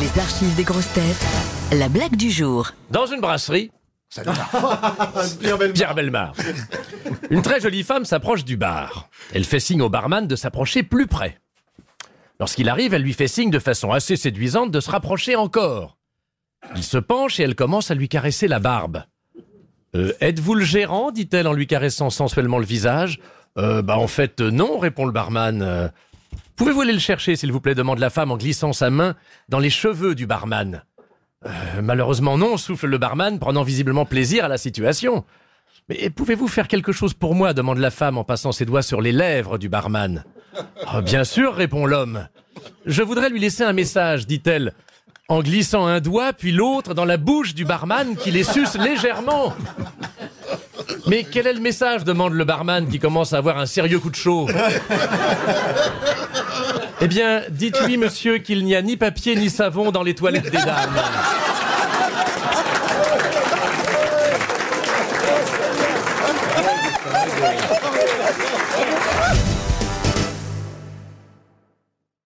Les archives des grosses têtes. La blague du jour. Dans une brasserie, Pierre Belmar. Une très jolie femme s'approche du bar. Elle fait signe au barman de s'approcher plus près. Lorsqu'il arrive, elle lui fait signe de façon assez séduisante de se rapprocher encore. Il se penche et elle commence à lui caresser la barbe. Euh, Êtes-vous le gérant? dit-elle en lui caressant sensuellement le visage. Euh, bah en fait euh, non, répond le barman. Pouvez-vous aller le chercher, s'il vous plaît demande la femme en glissant sa main dans les cheveux du barman. Euh, malheureusement non, souffle le barman, prenant visiblement plaisir à la situation. Mais pouvez-vous faire quelque chose pour moi demande la femme en passant ses doigts sur les lèvres du barman. Ah, bien sûr, répond l'homme. Je voudrais lui laisser un message, dit-elle, en glissant un doigt puis l'autre dans la bouche du barman qui les suce légèrement. Mais quel est le message demande le barman qui commence à avoir un sérieux coup de chaud. Eh bien, dites-lui, monsieur, qu'il n'y a ni papier ni savon dans les toilettes des dames.